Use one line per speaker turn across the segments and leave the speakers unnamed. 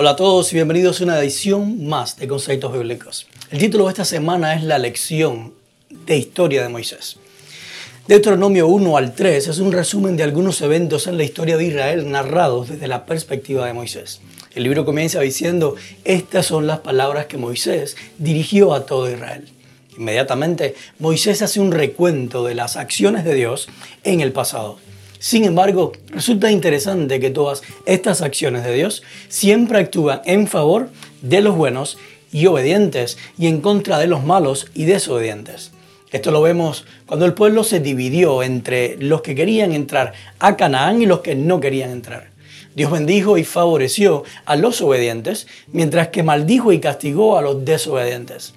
Hola a todos y bienvenidos a una edición más de Conceptos Bíblicos. El título de esta semana es La lección de historia de Moisés. Deuteronomio 1 al 3 es un resumen de algunos eventos en la historia de Israel narrados desde la perspectiva de Moisés. El libro comienza diciendo, estas son las palabras que Moisés dirigió a todo Israel. Inmediatamente, Moisés hace un recuento de las acciones de Dios en el pasado sin embargo, resulta interesante que todas estas acciones de Dios siempre actúan en favor de los buenos y obedientes y en contra de los malos y desobedientes. Esto lo vemos cuando el pueblo se dividió entre los que querían entrar a Canaán y los que no querían entrar. Dios bendijo y favoreció a los obedientes, mientras que maldijo y castigó a los desobedientes.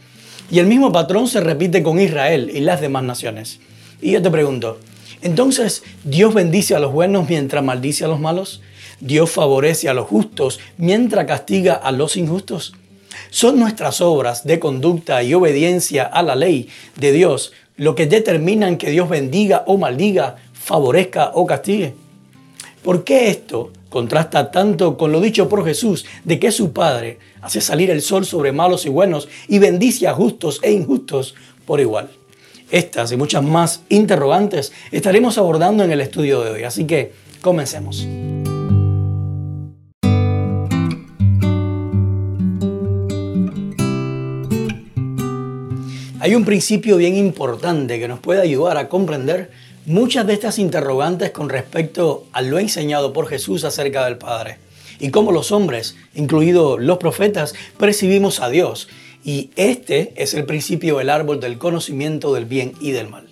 Y el mismo patrón se repite con Israel y las demás naciones. Y yo te pregunto, entonces, ¿Dios bendice a los buenos mientras maldice a los malos? ¿Dios favorece a los justos mientras castiga a los injustos? Son nuestras obras de conducta y obediencia a la ley de Dios lo que determinan que Dios bendiga o maldiga, favorezca o castigue. ¿Por qué esto contrasta tanto con lo dicho por Jesús de que su Padre hace salir el sol sobre malos y buenos y bendice a justos e injustos por igual? Estas y muchas más interrogantes estaremos abordando en el estudio de hoy, así que comencemos. Hay un principio bien importante que nos puede ayudar a comprender muchas de estas interrogantes con respecto a lo enseñado por Jesús acerca del Padre. Y cómo los hombres, incluidos los profetas, percibimos a Dios y este es el principio del árbol del conocimiento del bien y del mal.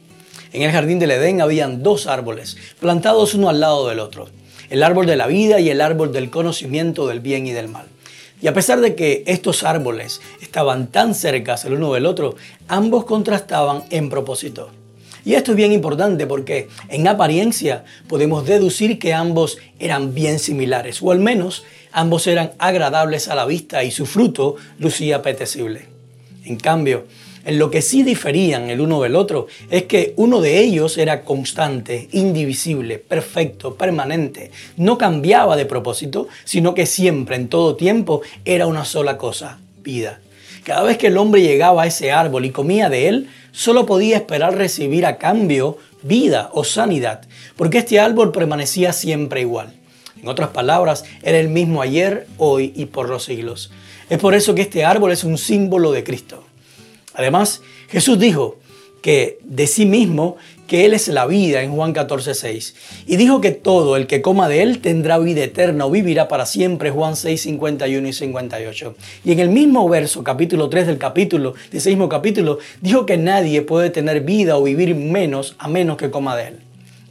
En el jardín del Edén habían dos árboles, plantados uno al lado del otro, el árbol de la vida y el árbol del conocimiento del bien y del mal. Y a pesar de que estos árboles estaban tan cerca el uno del otro, ambos contrastaban en propósito. Y esto es bien importante porque en apariencia podemos deducir que ambos eran bien similares, o al menos ambos eran agradables a la vista y su fruto lucía apetecible. En cambio, en lo que sí diferían el uno del otro es que uno de ellos era constante, indivisible, perfecto, permanente. No cambiaba de propósito, sino que siempre, en todo tiempo, era una sola cosa, vida. Cada vez que el hombre llegaba a ese árbol y comía de él, solo podía esperar recibir a cambio vida o sanidad, porque este árbol permanecía siempre igual. En otras palabras, era el mismo ayer, hoy y por los siglos. Es por eso que este árbol es un símbolo de Cristo. Además, Jesús dijo que de sí mismo que Él es la vida en Juan 14, 6. Y dijo que todo el que coma de Él tendrá vida eterna o vivirá para siempre, Juan 6, 51 y 58. Y en el mismo verso, capítulo 3 del capítulo, de ese mismo capítulo, dijo que nadie puede tener vida o vivir menos a menos que coma de Él.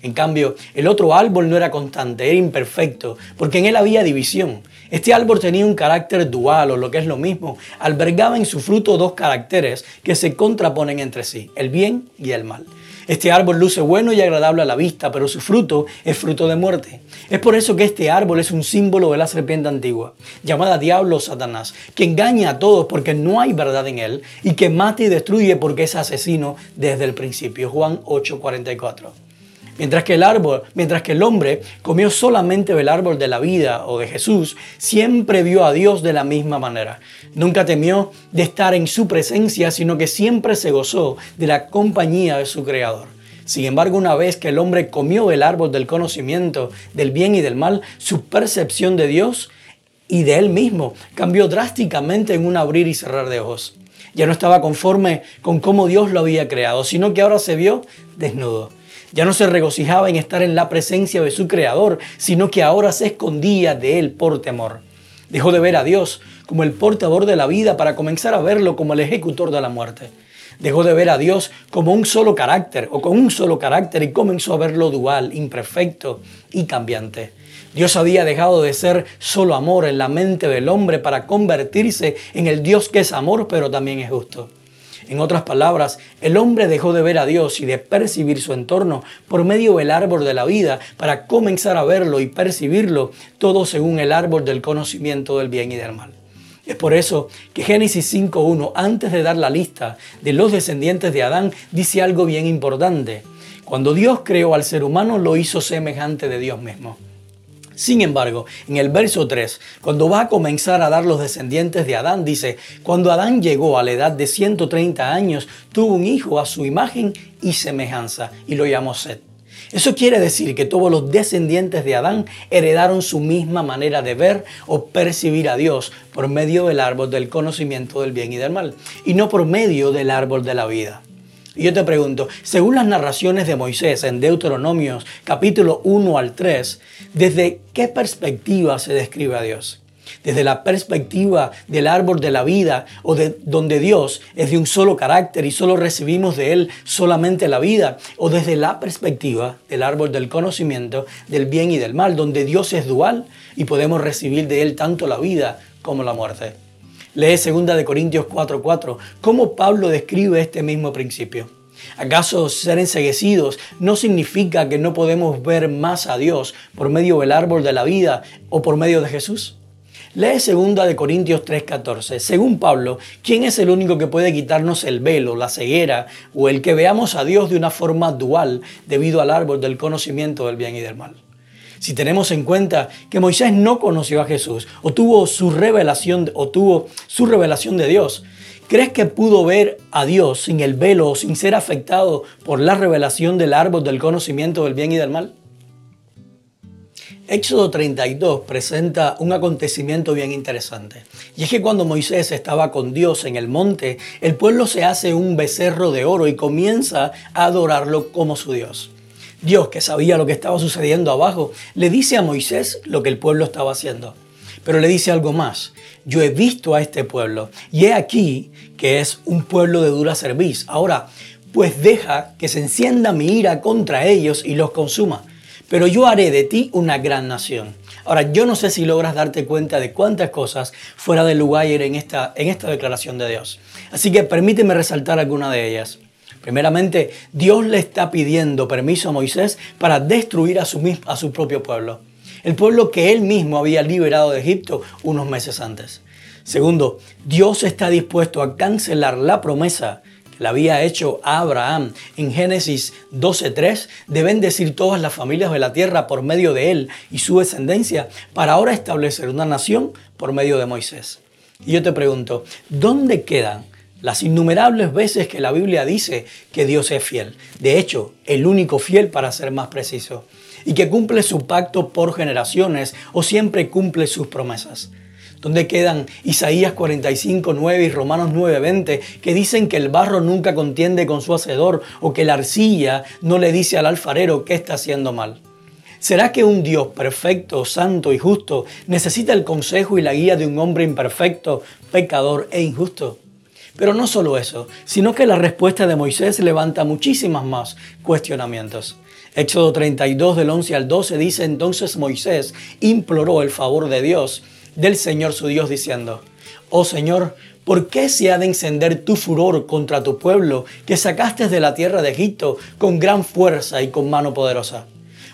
En cambio, el otro árbol no era constante, era imperfecto, porque en él había división. Este árbol tenía un carácter dual, o lo que es lo mismo, albergaba en su fruto dos caracteres que se contraponen entre sí, el bien y el mal. Este árbol luce bueno y agradable a la vista, pero su fruto es fruto de muerte. Es por eso que este árbol es un símbolo de la serpiente antigua, llamada Diablo Satanás, que engaña a todos porque no hay verdad en él y que mata y destruye porque es asesino desde el principio. Juan 8:44. Mientras que el árbol, mientras que el hombre comió solamente del árbol de la vida o de Jesús, siempre vio a Dios de la misma manera. Nunca temió de estar en su presencia, sino que siempre se gozó de la compañía de su Creador. Sin embargo, una vez que el hombre comió del árbol del conocimiento del bien y del mal, su percepción de Dios y de él mismo cambió drásticamente en un abrir y cerrar de ojos. Ya no estaba conforme con cómo Dios lo había creado, sino que ahora se vio desnudo. Ya no se regocijaba en estar en la presencia de su Creador, sino que ahora se escondía de él por temor. Dejó de ver a Dios como el portador de la vida para comenzar a verlo como el ejecutor de la muerte. Dejó de ver a Dios como un solo carácter o con un solo carácter y comenzó a verlo dual, imperfecto y cambiante. Dios había dejado de ser solo amor en la mente del hombre para convertirse en el Dios que es amor pero también es justo. En otras palabras, el hombre dejó de ver a Dios y de percibir su entorno por medio del árbol de la vida para comenzar a verlo y percibirlo todo según el árbol del conocimiento del bien y del mal. Es por eso que Génesis 5.1, antes de dar la lista de los descendientes de Adán, dice algo bien importante. Cuando Dios creó al ser humano, lo hizo semejante de Dios mismo. Sin embargo, en el verso 3, cuando va a comenzar a dar los descendientes de Adán, dice, cuando Adán llegó a la edad de 130 años, tuvo un hijo a su imagen y semejanza y lo llamó Set. Eso quiere decir que todos los descendientes de Adán heredaron su misma manera de ver o percibir a Dios por medio del árbol del conocimiento del bien y del mal, y no por medio del árbol de la vida. Y yo te pregunto, según las narraciones de Moisés en Deuteronomios capítulo 1 al 3, ¿desde qué perspectiva se describe a Dios? desde la perspectiva del árbol de la vida o de donde Dios es de un solo carácter y solo recibimos de Él solamente la vida, o desde la perspectiva del árbol del conocimiento del bien y del mal, donde Dios es dual y podemos recibir de Él tanto la vida como la muerte. Lee 2 de Corintios 4:4, cómo Pablo describe este mismo principio. ¿Acaso ser enseguecidos no significa que no podemos ver más a Dios por medio del árbol de la vida o por medio de Jesús? Lee 2 de Corintios 3:14. Según Pablo, ¿quién es el único que puede quitarnos el velo, la ceguera o el que veamos a Dios de una forma dual debido al árbol del conocimiento del bien y del mal? Si tenemos en cuenta que Moisés no conoció a Jesús o tuvo su revelación su revelación de Dios, ¿crees que pudo ver a Dios sin el velo o sin ser afectado por la revelación del árbol del conocimiento del bien y del mal? Éxodo 32 presenta un acontecimiento bien interesante. Y es que cuando Moisés estaba con Dios en el monte, el pueblo se hace un becerro de oro y comienza a adorarlo como su Dios. Dios, que sabía lo que estaba sucediendo abajo, le dice a Moisés lo que el pueblo estaba haciendo. Pero le dice algo más. Yo he visto a este pueblo y he aquí que es un pueblo de dura cerviz. Ahora, pues deja que se encienda mi ira contra ellos y los consuma. Pero yo haré de ti una gran nación. Ahora, yo no sé si logras darte cuenta de cuántas cosas fuera de lugar en esta, en esta declaración de Dios. Así que permíteme resaltar alguna de ellas. Primeramente, Dios le está pidiendo permiso a Moisés para destruir a su, a su propio pueblo, el pueblo que él mismo había liberado de Egipto unos meses antes. Segundo, Dios está dispuesto a cancelar la promesa que le había hecho a Abraham en Génesis 12.3 de bendecir todas las familias de la tierra por medio de él y su descendencia para ahora establecer una nación por medio de Moisés. Y yo te pregunto, ¿dónde quedan las innumerables veces que la Biblia dice que Dios es fiel. De hecho, el único fiel para ser más preciso. Y que cumple su pacto por generaciones o siempre cumple sus promesas. Donde quedan Isaías 45, 9 y Romanos 9, 20, que dicen que el barro nunca contiende con su hacedor o que la arcilla no le dice al alfarero que está haciendo mal. ¿Será que un Dios perfecto, santo y justo necesita el consejo y la guía de un hombre imperfecto, pecador e injusto? Pero no solo eso, sino que la respuesta de Moisés levanta muchísimas más cuestionamientos. Éxodo 32 del 11 al 12 dice entonces Moisés imploró el favor de Dios, del Señor su Dios, diciendo, Oh Señor, ¿por qué se ha de encender tu furor contra tu pueblo que sacaste de la tierra de Egipto con gran fuerza y con mano poderosa?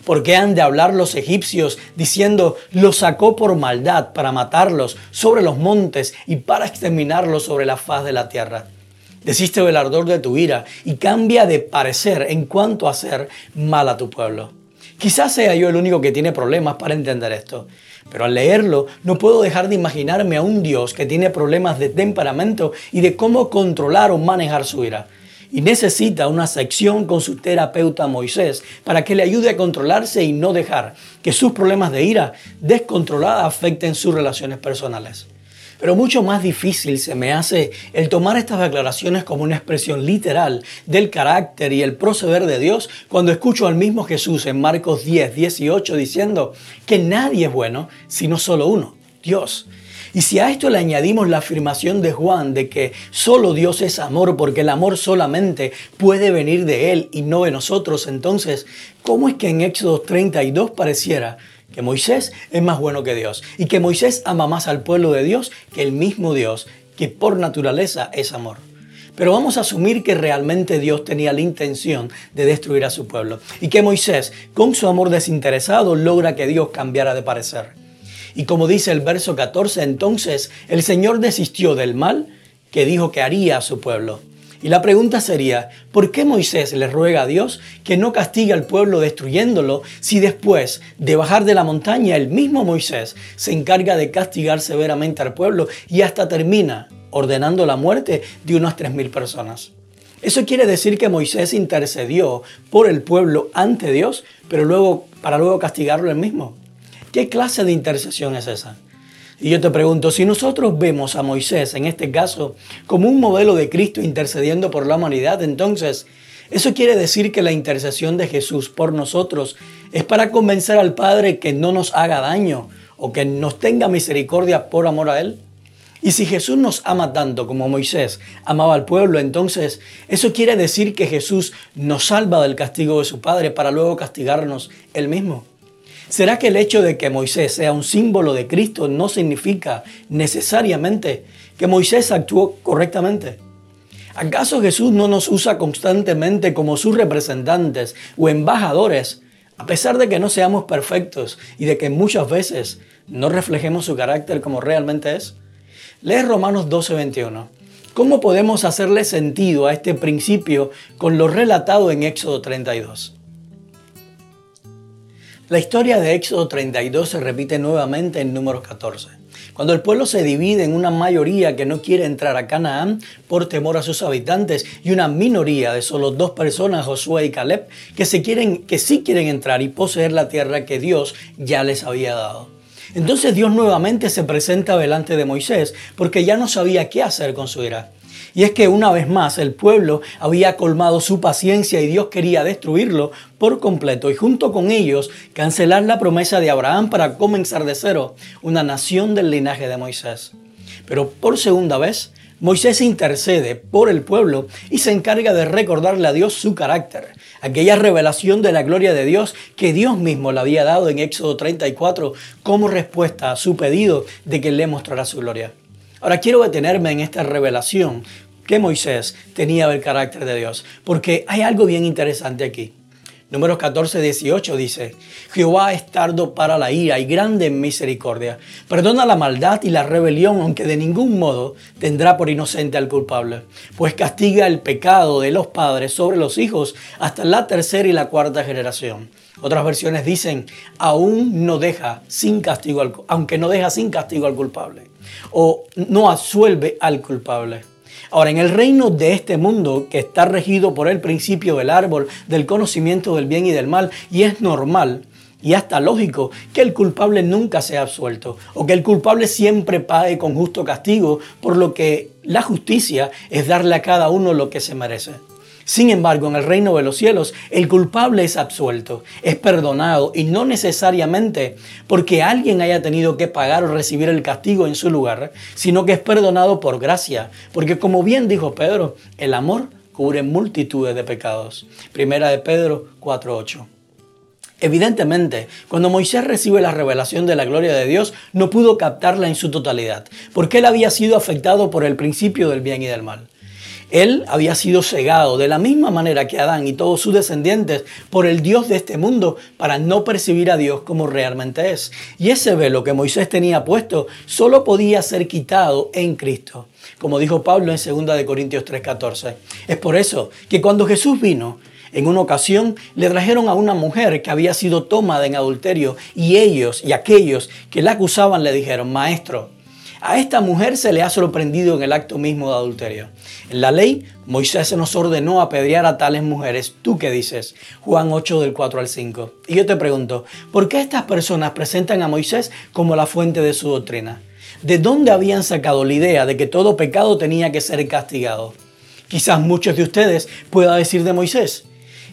¿Por qué han de hablar los egipcios diciendo, los sacó por maldad para matarlos sobre los montes y para exterminarlos sobre la faz de la tierra? Desiste del ardor de tu ira y cambia de parecer en cuanto a hacer mal a tu pueblo. Quizás sea yo el único que tiene problemas para entender esto, pero al leerlo no puedo dejar de imaginarme a un Dios que tiene problemas de temperamento y de cómo controlar o manejar su ira y necesita una sección con su terapeuta Moisés para que le ayude a controlarse y no dejar que sus problemas de ira descontrolada afecten sus relaciones personales. Pero mucho más difícil se me hace el tomar estas declaraciones como una expresión literal del carácter y el proceder de Dios cuando escucho al mismo Jesús en Marcos 10, 18 diciendo que nadie es bueno sino solo uno, Dios. Y si a esto le añadimos la afirmación de Juan de que solo Dios es amor porque el amor solamente puede venir de Él y no de nosotros, entonces, ¿cómo es que en Éxodo 32 pareciera que Moisés es más bueno que Dios y que Moisés ama más al pueblo de Dios que el mismo Dios, que por naturaleza es amor? Pero vamos a asumir que realmente Dios tenía la intención de destruir a su pueblo y que Moisés, con su amor desinteresado, logra que Dios cambiara de parecer. Y como dice el verso 14, entonces el Señor desistió del mal que dijo que haría a su pueblo. Y la pregunta sería, ¿por qué Moisés le ruega a Dios que no castigue al pueblo destruyéndolo si después de bajar de la montaña el mismo Moisés se encarga de castigar severamente al pueblo y hasta termina ordenando la muerte de unas 3.000 personas? Eso quiere decir que Moisés intercedió por el pueblo ante Dios, pero luego para luego castigarlo él mismo. ¿Qué clase de intercesión es esa? Y yo te pregunto, si nosotros vemos a Moisés, en este caso, como un modelo de Cristo intercediendo por la humanidad, entonces, eso quiere decir que la intercesión de Jesús por nosotros es para convencer al Padre que no nos haga daño o que nos tenga misericordia por amor a Él. Y si Jesús nos ama tanto como Moisés amaba al pueblo, entonces eso quiere decir que Jesús nos salva del castigo de su Padre para luego castigarnos Él mismo. ¿Será que el hecho de que Moisés sea un símbolo de Cristo no significa necesariamente que Moisés actuó correctamente? ¿Acaso Jesús no nos usa constantemente como sus representantes o embajadores, a pesar de que no seamos perfectos y de que muchas veces no reflejemos su carácter como realmente es? Lee Romanos 12:21. ¿Cómo podemos hacerle sentido a este principio con lo relatado en Éxodo 32? La historia de Éxodo 32 se repite nuevamente en número 14. Cuando el pueblo se divide en una mayoría que no quiere entrar a Canaán por temor a sus habitantes y una minoría de solo dos personas, Josué y Caleb, que, se que sí quieren entrar y poseer la tierra que Dios ya les había dado. Entonces Dios nuevamente se presenta delante de Moisés porque ya no sabía qué hacer con su ira. Y es que una vez más el pueblo había colmado su paciencia y Dios quería destruirlo por completo y junto con ellos cancelar la promesa de Abraham para comenzar de cero una nación del linaje de Moisés. Pero por segunda vez, Moisés intercede por el pueblo y se encarga de recordarle a Dios su carácter, aquella revelación de la gloria de Dios que Dios mismo le había dado en Éxodo 34 como respuesta a su pedido de que le mostrara su gloria. Ahora quiero detenerme en esta revelación que Moisés tenía del carácter de Dios, porque hay algo bien interesante aquí. Números 14, 18 dice, Jehová es tardo para la ira y grande en misericordia. Perdona la maldad y la rebelión, aunque de ningún modo tendrá por inocente al culpable, pues castiga el pecado de los padres sobre los hijos hasta la tercera y la cuarta generación. Otras versiones dicen, aún no deja sin castigo, aunque no deja sin castigo al culpable, o no asuelve al culpable. Ahora, en el reino de este mundo que está regido por el principio del árbol del conocimiento del bien y del mal, y es normal y hasta lógico que el culpable nunca sea absuelto o que el culpable siempre pague con justo castigo, por lo que la justicia es darle a cada uno lo que se merece. Sin embargo, en el reino de los cielos, el culpable es absuelto, es perdonado y no necesariamente porque alguien haya tenido que pagar o recibir el castigo en su lugar, sino que es perdonado por gracia, porque como bien dijo Pedro, el amor cubre multitudes de pecados. Primera de Pedro 4.8. Evidentemente, cuando Moisés recibe la revelación de la gloria de Dios, no pudo captarla en su totalidad, porque él había sido afectado por el principio del bien y del mal. Él había sido cegado de la misma manera que Adán y todos sus descendientes por el Dios de este mundo para no percibir a Dios como realmente es. Y ese velo que Moisés tenía puesto solo podía ser quitado en Cristo, como dijo Pablo en 2 de Corintios 3:14. Es por eso que cuando Jesús vino, en una ocasión le trajeron a una mujer que había sido tomada en adulterio y ellos y aquellos que la acusaban le dijeron, Maestro, a esta mujer se le ha sorprendido en el acto mismo de adulterio. En la ley, Moisés se nos ordenó apedrear a tales mujeres. ¿Tú qué dices? Juan 8 del 4 al 5. Y yo te pregunto, ¿por qué estas personas presentan a Moisés como la fuente de su doctrina? ¿De dónde habían sacado la idea de que todo pecado tenía que ser castigado? Quizás muchos de ustedes puedan decir de Moisés.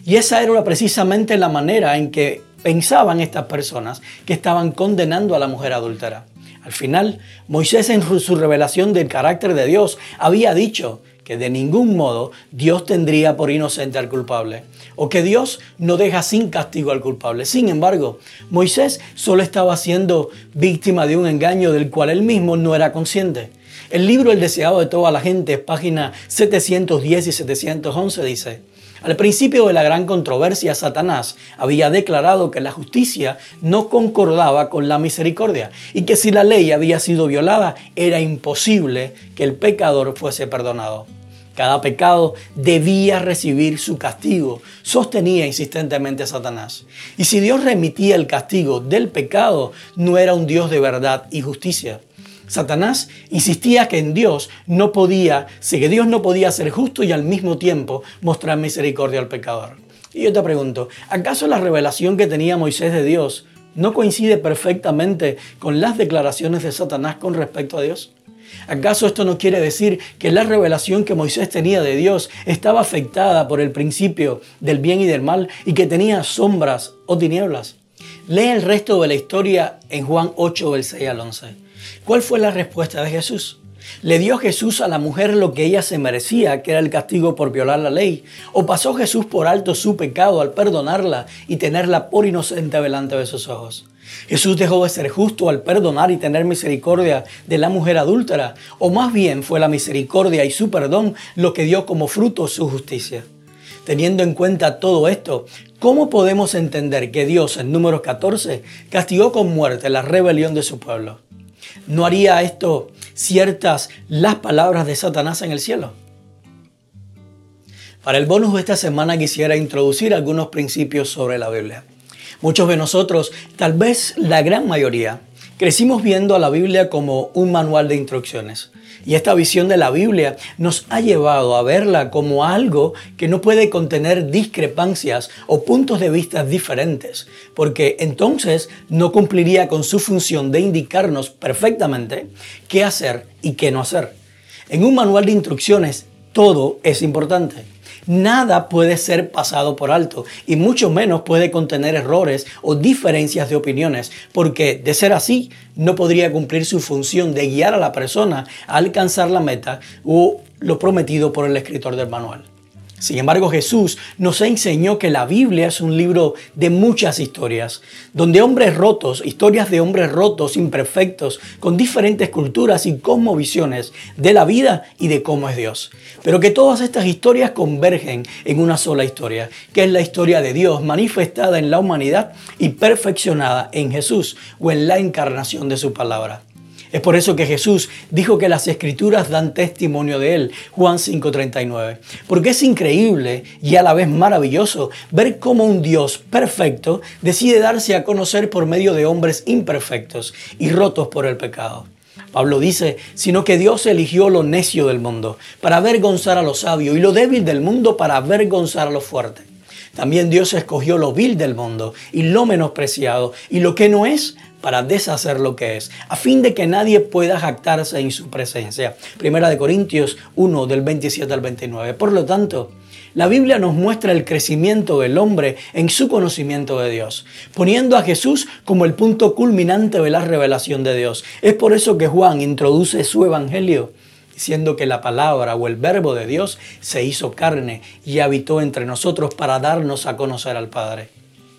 Y esa era precisamente la manera en que pensaban estas personas que estaban condenando a la mujer adúltera. Al final, Moisés en su revelación del carácter de Dios había dicho que de ningún modo Dios tendría por inocente al culpable o que Dios no deja sin castigo al culpable. Sin embargo, Moisés solo estaba siendo víctima de un engaño del cual él mismo no era consciente. El libro El deseado de toda la gente, página 710 y 711 dice, al principio de la gran controversia, Satanás había declarado que la justicia no concordaba con la misericordia y que si la ley había sido violada era imposible que el pecador fuese perdonado. Cada pecado debía recibir su castigo, sostenía insistentemente Satanás. Y si Dios remitía el castigo del pecado, no era un Dios de verdad y justicia. Satanás insistía que en Dios no podía, que Dios no podía ser justo y al mismo tiempo mostrar misericordia al pecador. Y yo te pregunto, ¿acaso la revelación que tenía Moisés de Dios no coincide perfectamente con las declaraciones de Satanás con respecto a Dios? ¿Acaso esto no quiere decir que la revelación que Moisés tenía de Dios estaba afectada por el principio del bien y del mal y que tenía sombras o tinieblas? Lee el resto de la historia en Juan 8, del 6 al 11. ¿Cuál fue la respuesta de Jesús? ¿Le dio Jesús a la mujer lo que ella se merecía, que era el castigo por violar la ley? ¿O pasó Jesús por alto su pecado al perdonarla y tenerla por inocente delante de sus ojos? Jesús dejó de ser justo al perdonar y tener misericordia de la mujer adúltera, o más bien fue la misericordia y su perdón lo que dio como fruto su justicia. Teniendo en cuenta todo esto, ¿cómo podemos entender que Dios en números 14 castigó con muerte la rebelión de su pueblo? ¿No haría esto ciertas las palabras de Satanás en el cielo? Para el bonus de esta semana quisiera introducir algunos principios sobre la Biblia. Muchos de nosotros, tal vez la gran mayoría, crecimos viendo a la Biblia como un manual de instrucciones. Y esta visión de la Biblia nos ha llevado a verla como algo que no puede contener discrepancias o puntos de vista diferentes, porque entonces no cumpliría con su función de indicarnos perfectamente qué hacer y qué no hacer. En un manual de instrucciones todo es importante. Nada puede ser pasado por alto y mucho menos puede contener errores o diferencias de opiniones, porque de ser así no podría cumplir su función de guiar a la persona a alcanzar la meta o lo prometido por el escritor del manual. Sin embargo, Jesús nos enseñó que la Biblia es un libro de muchas historias, donde hombres rotos, historias de hombres rotos, imperfectos, con diferentes culturas y cosmovisiones de la vida y de cómo es Dios. Pero que todas estas historias convergen en una sola historia, que es la historia de Dios manifestada en la humanidad y perfeccionada en Jesús o en la encarnación de su palabra. Es por eso que Jesús dijo que las escrituras dan testimonio de él, Juan 5:39. Porque es increíble y a la vez maravilloso ver cómo un Dios perfecto decide darse a conocer por medio de hombres imperfectos y rotos por el pecado. Pablo dice, sino que Dios eligió lo necio del mundo para avergonzar a lo sabio y lo débil del mundo para avergonzar a lo fuerte. También Dios escogió lo vil del mundo y lo menospreciado y lo que no es para deshacer lo que es, a fin de que nadie pueda jactarse en su presencia. Primera de Corintios 1 del 27 al 29. Por lo tanto, la Biblia nos muestra el crecimiento del hombre en su conocimiento de Dios, poniendo a Jesús como el punto culminante de la revelación de Dios. Es por eso que Juan introduce su evangelio diciendo que la palabra o el verbo de Dios se hizo carne y habitó entre nosotros para darnos a conocer al Padre.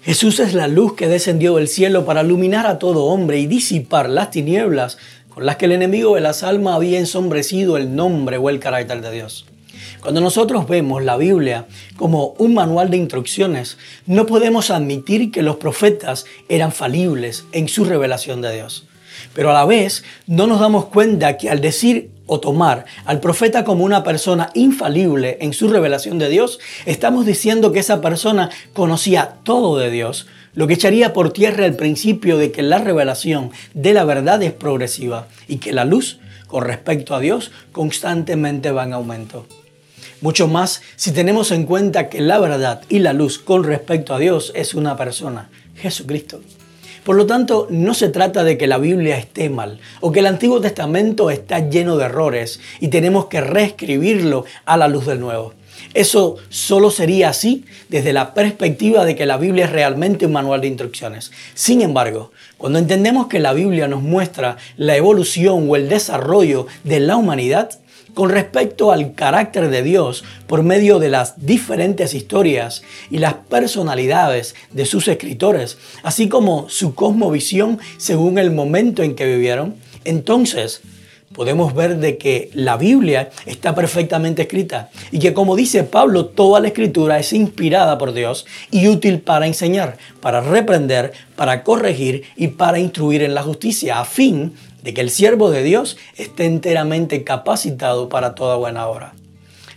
Jesús es la luz que descendió del cielo para iluminar a todo hombre y disipar las tinieblas con las que el enemigo de las almas había ensombrecido el nombre o el carácter de Dios. Cuando nosotros vemos la Biblia como un manual de instrucciones, no podemos admitir que los profetas eran falibles en su revelación de Dios. Pero a la vez no nos damos cuenta que al decir o tomar al profeta como una persona infalible en su revelación de Dios, estamos diciendo que esa persona conocía todo de Dios, lo que echaría por tierra el principio de que la revelación de la verdad es progresiva y que la luz con respecto a Dios constantemente va en aumento. Mucho más si tenemos en cuenta que la verdad y la luz con respecto a Dios es una persona, Jesucristo. Por lo tanto, no se trata de que la Biblia esté mal o que el Antiguo Testamento está lleno de errores y tenemos que reescribirlo a la luz del Nuevo. Eso solo sería así desde la perspectiva de que la Biblia es realmente un manual de instrucciones. Sin embargo, cuando entendemos que la Biblia nos muestra la evolución o el desarrollo de la humanidad, con respecto al carácter de Dios por medio de las diferentes historias y las personalidades de sus escritores, así como su cosmovisión según el momento en que vivieron, entonces podemos ver de que la Biblia está perfectamente escrita y que como dice Pablo, toda la escritura es inspirada por Dios y útil para enseñar, para reprender, para corregir y para instruir en la justicia, a fin de que el siervo de Dios esté enteramente capacitado para toda buena obra.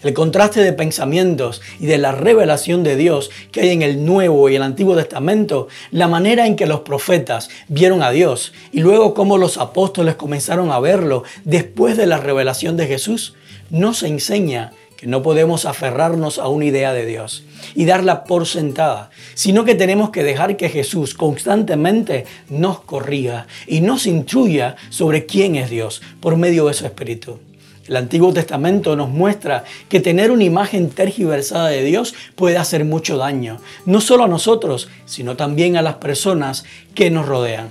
el contraste de pensamientos y de la revelación de Dios que hay en el Nuevo y el Antiguo Testamento, la manera en que los profetas vieron a Dios y luego cómo los apóstoles comenzaron a verlo después de la revelación de Jesús, nos enseña que no podemos aferrarnos a una idea de Dios y darla por sentada, sino que tenemos que dejar que Jesús constantemente nos corrija y nos instruya sobre quién es Dios por medio de su Espíritu. El Antiguo Testamento nos muestra que tener una imagen tergiversada de Dios puede hacer mucho daño, no solo a nosotros, sino también a las personas que nos rodean.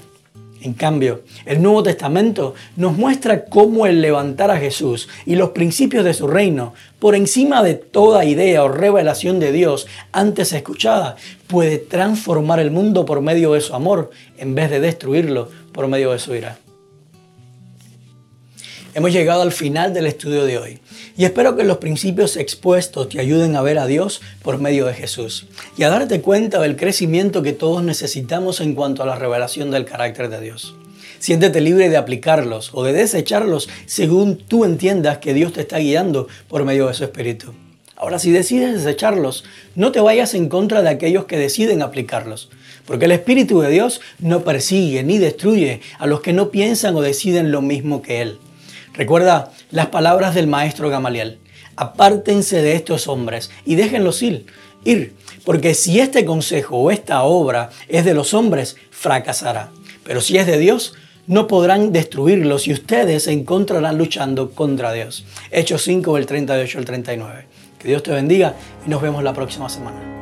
En cambio, el Nuevo Testamento nos muestra cómo el levantar a Jesús y los principios de su reino por encima de toda idea o revelación de Dios antes escuchada puede transformar el mundo por medio de su amor en vez de destruirlo por medio de su ira. Hemos llegado al final del estudio de hoy y espero que los principios expuestos te ayuden a ver a Dios por medio de Jesús y a darte cuenta del crecimiento que todos necesitamos en cuanto a la revelación del carácter de Dios. Siéntete libre de aplicarlos o de desecharlos según tú entiendas que Dios te está guiando por medio de su Espíritu. Ahora, si decides desecharlos, no te vayas en contra de aquellos que deciden aplicarlos, porque el Espíritu de Dios no persigue ni destruye a los que no piensan o deciden lo mismo que Él. Recuerda las palabras del maestro Gamaliel. Apártense de estos hombres y déjenlos ir, ir, porque si este consejo o esta obra es de los hombres, fracasará. Pero si es de Dios, no podrán destruirlos y ustedes se encontrarán luchando contra Dios. Hechos 5, del 38 al 39. Que Dios te bendiga y nos vemos la próxima semana.